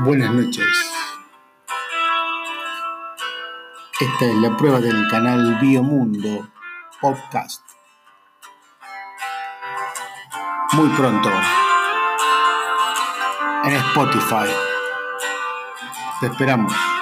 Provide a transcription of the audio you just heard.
Buenas noches. Esta es la prueba del canal Biomundo Podcast. Muy pronto en Spotify. Te esperamos.